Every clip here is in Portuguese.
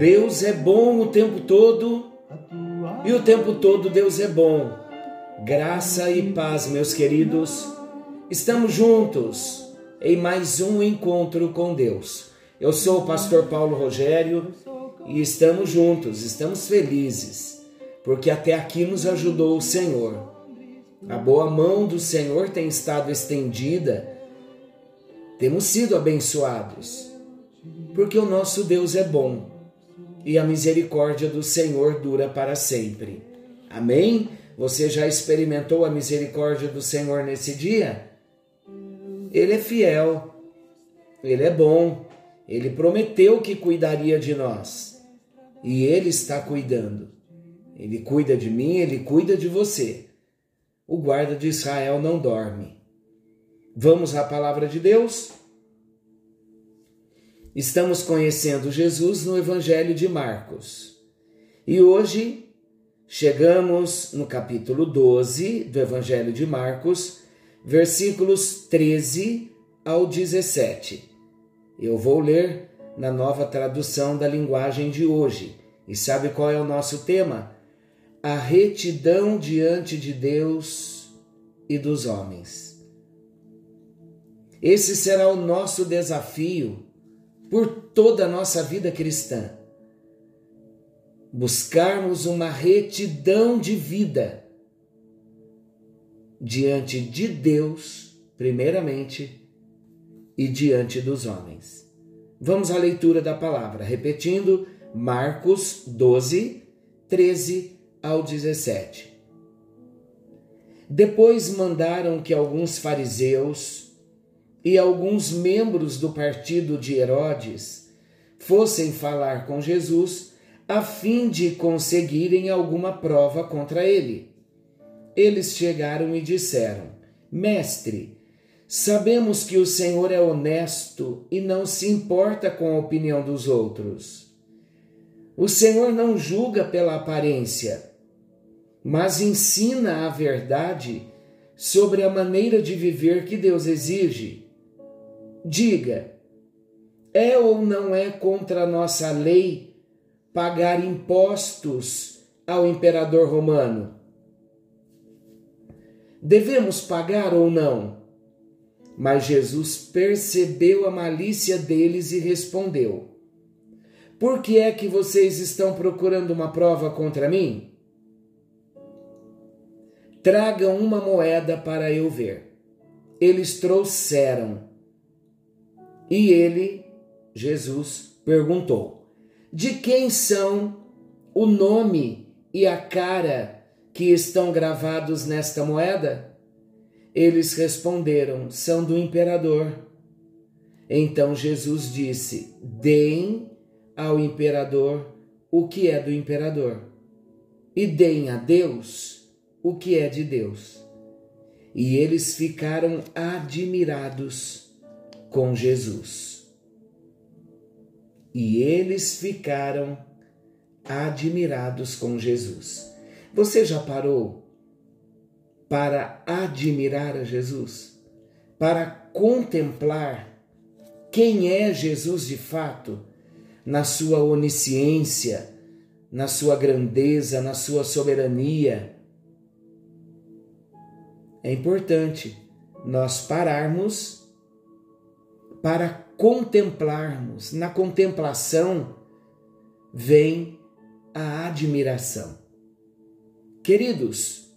Deus é bom o tempo todo e o tempo todo Deus é bom. Graça e paz, meus queridos. Estamos juntos em mais um encontro com Deus. Eu sou o pastor Paulo Rogério e estamos juntos, estamos felizes, porque até aqui nos ajudou o Senhor. A boa mão do Senhor tem estado estendida, temos sido abençoados, porque o nosso Deus é bom e a misericórdia do Senhor dura para sempre. Amém? Você já experimentou a misericórdia do Senhor nesse dia? Ele é fiel, ele é bom, ele prometeu que cuidaria de nós e ele está cuidando. Ele cuida de mim, ele cuida de você. O guarda de Israel não dorme. Vamos à palavra de Deus? Estamos conhecendo Jesus no Evangelho de Marcos. E hoje chegamos no capítulo 12 do Evangelho de Marcos, versículos 13 ao 17. Eu vou ler na nova tradução da linguagem de hoje. E sabe qual é o nosso tema? A retidão diante de Deus e dos homens. Esse será o nosso desafio por toda a nossa vida cristã. Buscarmos uma retidão de vida diante de Deus, primeiramente, e diante dos homens. Vamos à leitura da palavra, repetindo Marcos 12, 13 ao 17. Depois mandaram que alguns fariseus e alguns membros do partido de Herodes fossem falar com Jesus a fim de conseguirem alguma prova contra ele. Eles chegaram e disseram: Mestre, sabemos que o Senhor é honesto e não se importa com a opinião dos outros. O Senhor não julga pela aparência, mas ensina a verdade sobre a maneira de viver que Deus exige. Diga, é ou não é contra a nossa lei pagar impostos ao imperador romano? Devemos pagar ou não? Mas Jesus percebeu a malícia deles e respondeu: Por que é que vocês estão procurando uma prova contra mim? Tragam uma moeda para eu ver. Eles trouxeram. E ele, Jesus, perguntou: De quem são o nome e a cara que estão gravados nesta moeda? Eles responderam: São do imperador. Então Jesus disse: Deem ao imperador o que é do imperador, e deem a Deus o que é de Deus. E eles ficaram admirados com Jesus. E eles ficaram admirados com Jesus. Você já parou para admirar a Jesus? Para contemplar quem é Jesus de fato, na sua onisciência, na sua grandeza, na sua soberania? É importante nós pararmos para contemplarmos. Na contemplação vem a admiração. Queridos,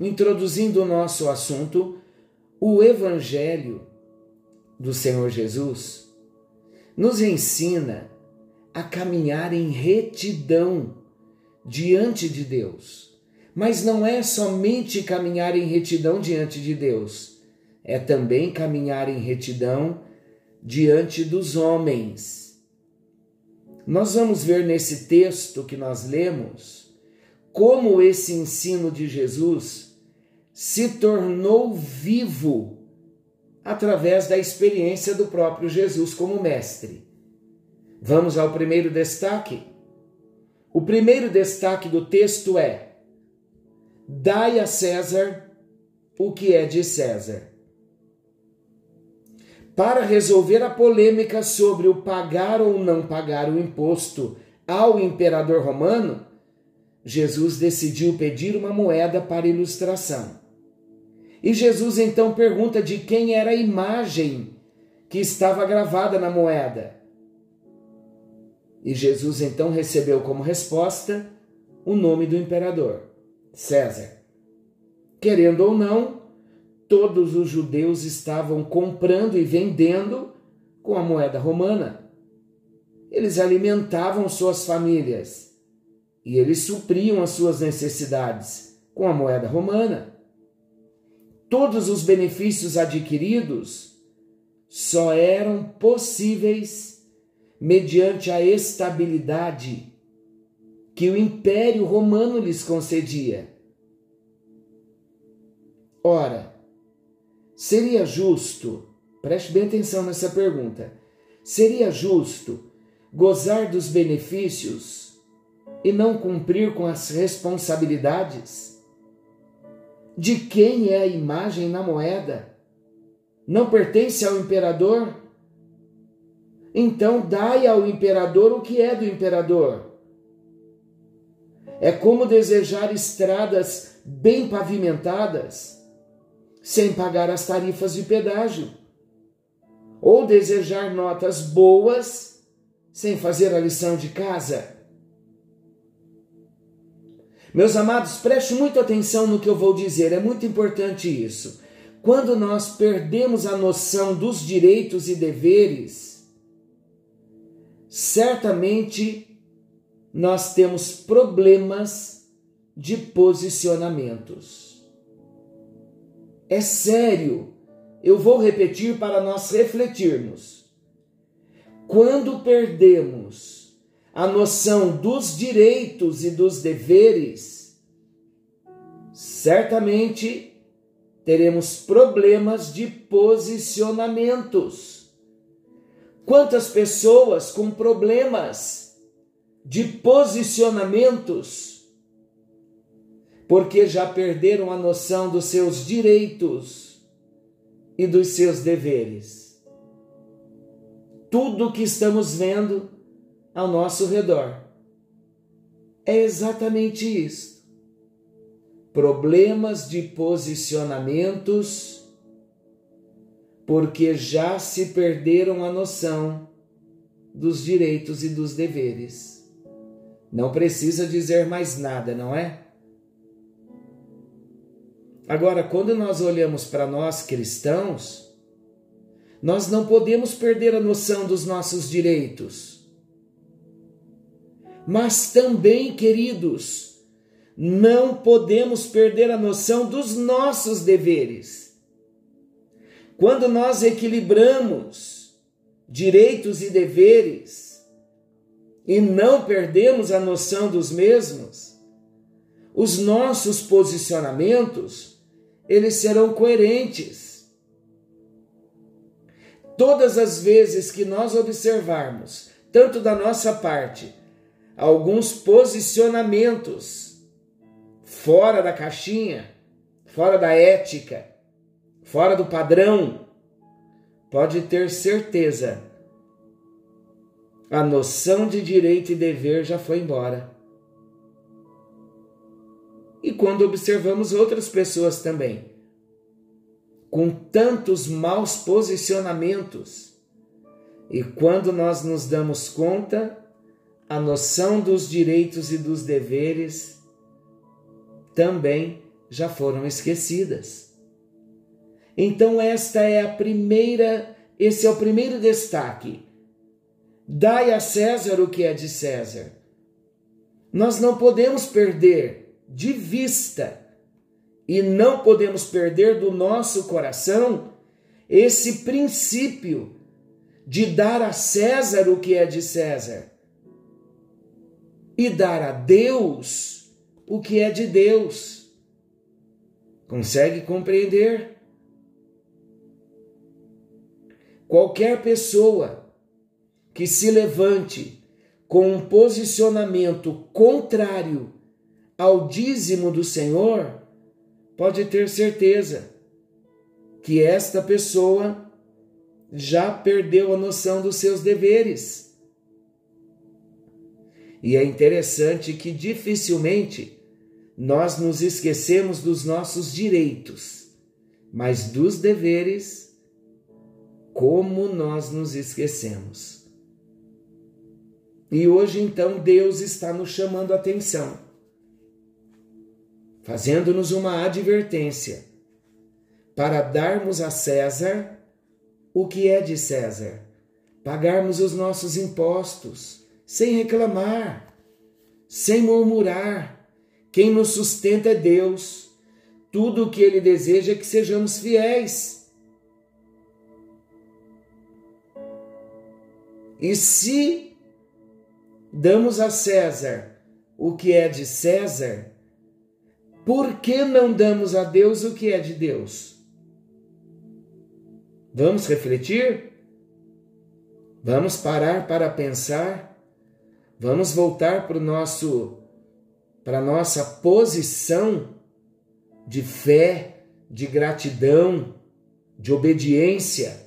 introduzindo o nosso assunto, o Evangelho do Senhor Jesus nos ensina a caminhar em retidão diante de Deus. Mas não é somente caminhar em retidão diante de Deus, é também caminhar em retidão diante dos homens. Nós vamos ver nesse texto que nós lemos como esse ensino de Jesus se tornou vivo através da experiência do próprio Jesus como mestre. Vamos ao primeiro destaque? O primeiro destaque do texto é: Dai a César o que é de César. Para resolver a polêmica sobre o pagar ou não pagar o imposto ao imperador romano, Jesus decidiu pedir uma moeda para ilustração. E Jesus então pergunta de quem era a imagem que estava gravada na moeda. E Jesus então recebeu como resposta o nome do imperador, César. Querendo ou não, todos os judeus estavam comprando e vendendo com a moeda romana. Eles alimentavam suas famílias e eles supriam as suas necessidades com a moeda romana. Todos os benefícios adquiridos só eram possíveis mediante a estabilidade que o Império Romano lhes concedia. Ora, seria justo, preste bem atenção nessa pergunta, seria justo gozar dos benefícios e não cumprir com as responsabilidades? De quem é a imagem na moeda? Não pertence ao imperador? Então dai ao imperador o que é do imperador. É como desejar estradas bem pavimentadas sem pagar as tarifas de pedágio, ou desejar notas boas sem fazer a lição de casa. Meus amados, preste muita atenção no que eu vou dizer, é muito importante isso. Quando nós perdemos a noção dos direitos e deveres, certamente nós temos problemas de posicionamentos. É sério, eu vou repetir para nós refletirmos. Quando perdemos a noção dos direitos e dos deveres, certamente teremos problemas de posicionamentos. Quantas pessoas com problemas de posicionamentos, porque já perderam a noção dos seus direitos e dos seus deveres. Tudo que estamos vendo ao nosso redor. É exatamente isso. Problemas de posicionamentos, porque já se perderam a noção dos direitos e dos deveres. Não precisa dizer mais nada, não é? Agora, quando nós olhamos para nós cristãos, nós não podemos perder a noção dos nossos direitos mas também, queridos, não podemos perder a noção dos nossos deveres. Quando nós equilibramos direitos e deveres e não perdemos a noção dos mesmos, os nossos posicionamentos, eles serão coerentes. Todas as vezes que nós observarmos, tanto da nossa parte alguns posicionamentos fora da caixinha, fora da ética, fora do padrão, pode ter certeza, a noção de direito e dever já foi embora. E quando observamos outras pessoas também, com tantos maus posicionamentos, e quando nós nos damos conta, a noção dos direitos e dos deveres também já foram esquecidas. Então, esta é a primeira, esse é o primeiro destaque. Dai a César o que é de César. Nós não podemos perder de vista e não podemos perder do nosso coração esse princípio de dar a César o que é de César e dar a Deus o que é de Deus. Consegue compreender? Qualquer pessoa que se levante com um posicionamento contrário ao dízimo do Senhor, pode ter certeza que esta pessoa já perdeu a noção dos seus deveres. E é interessante que dificilmente nós nos esquecemos dos nossos direitos, mas dos deveres, como nós nos esquecemos. E hoje então Deus está nos chamando a atenção, fazendo-nos uma advertência para darmos a César o que é de César, pagarmos os nossos impostos sem reclamar, sem murmurar. Quem nos sustenta é Deus. Tudo o que Ele deseja é que sejamos fiéis. E se damos a César o que é de César, por que não damos a Deus o que é de Deus? Vamos refletir? Vamos parar para pensar? Vamos voltar para o nosso para a nossa posição de fé, de gratidão, de obediência,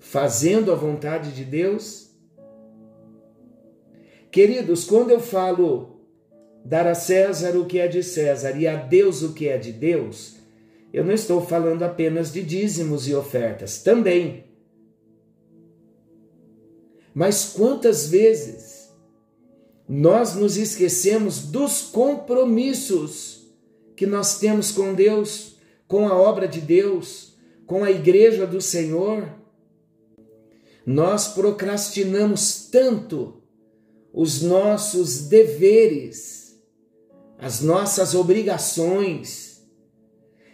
fazendo a vontade de Deus? Queridos, quando eu falo dar a César o que é de César e a Deus o que é de Deus, eu não estou falando apenas de dízimos e ofertas, também. Mas quantas vezes nós nos esquecemos dos compromissos que nós temos com Deus, com a obra de Deus, com a igreja do Senhor? Nós procrastinamos tanto os nossos deveres, as nossas obrigações,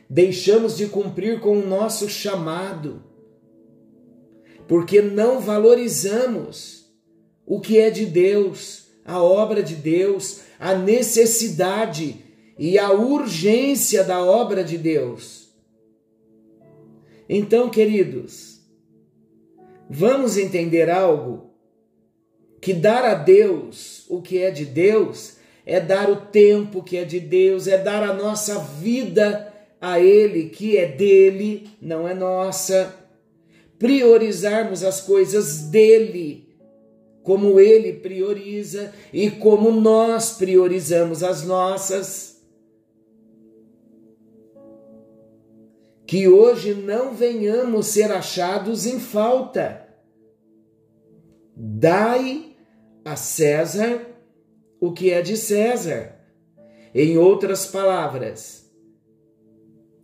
deixamos de cumprir com o nosso chamado, porque não valorizamos o que é de Deus, a obra de Deus, a necessidade e a urgência da obra de Deus. Então, queridos, vamos entender algo? Que dar a Deus o que é de Deus é dar o tempo que é de Deus, é dar a nossa vida a Ele que é dele, não é nossa. Priorizarmos as coisas dele, como Ele prioriza e como nós priorizamos as nossas. Que hoje não venhamos ser achados em falta. Dai a César o que é de César. Em outras palavras,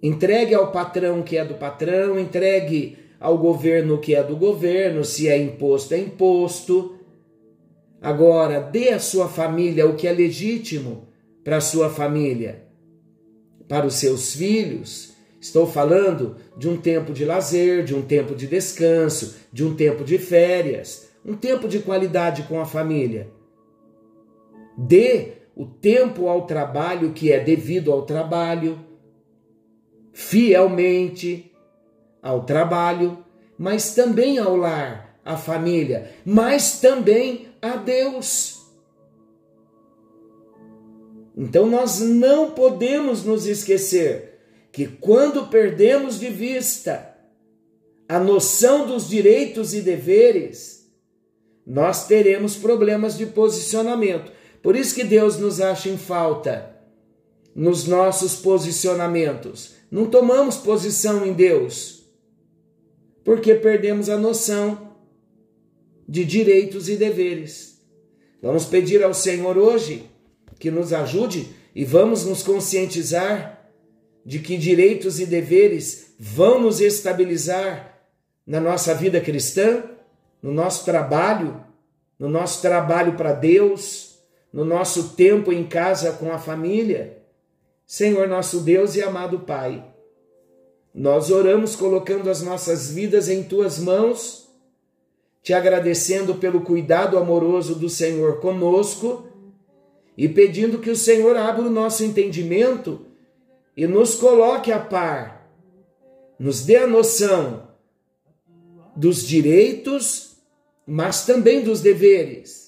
Entregue ao patrão que é do patrão, entregue ao governo que é do governo, se é imposto, é imposto. Agora, dê à sua família o que é legítimo para a sua família, para os seus filhos. Estou falando de um tempo de lazer, de um tempo de descanso, de um tempo de férias, um tempo de qualidade com a família. Dê o tempo ao trabalho que é devido ao trabalho fielmente ao trabalho, mas também ao lar, à família, mas também a Deus. Então nós não podemos nos esquecer que quando perdemos de vista a noção dos direitos e deveres, nós teremos problemas de posicionamento. Por isso que Deus nos acha em falta nos nossos posicionamentos não tomamos posição em Deus, porque perdemos a noção de direitos e deveres. Vamos pedir ao Senhor hoje que nos ajude e vamos nos conscientizar de que direitos e deveres vão nos estabilizar na nossa vida cristã, no nosso trabalho, no nosso trabalho para Deus, no nosso tempo em casa com a família. Senhor nosso Deus e amado Pai, nós oramos colocando as nossas vidas em tuas mãos, te agradecendo pelo cuidado amoroso do Senhor conosco e pedindo que o Senhor abra o nosso entendimento e nos coloque a par, nos dê a noção dos direitos, mas também dos deveres,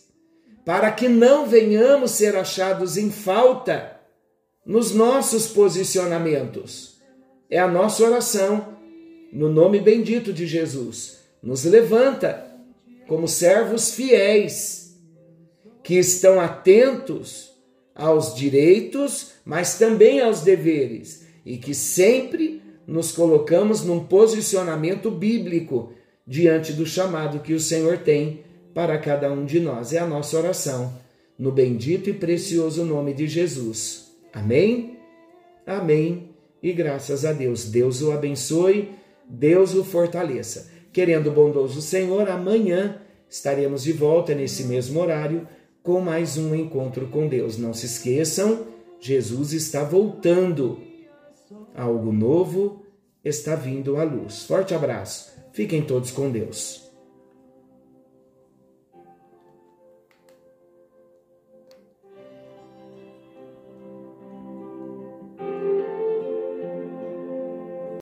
para que não venhamos ser achados em falta nos nossos posicionamentos. É a nossa oração, no nome bendito de Jesus, nos levanta como servos fiéis que estão atentos aos direitos, mas também aos deveres e que sempre nos colocamos num posicionamento bíblico diante do chamado que o Senhor tem para cada um de nós. É a nossa oração, no bendito e precioso nome de Jesus. Amém? Amém. E graças a Deus. Deus o abençoe, Deus o fortaleça. Querendo o bondoso Senhor, amanhã estaremos de volta nesse mesmo horário com mais um encontro com Deus. Não se esqueçam, Jesus está voltando. Algo novo está vindo à luz. Forte abraço. Fiquem todos com Deus.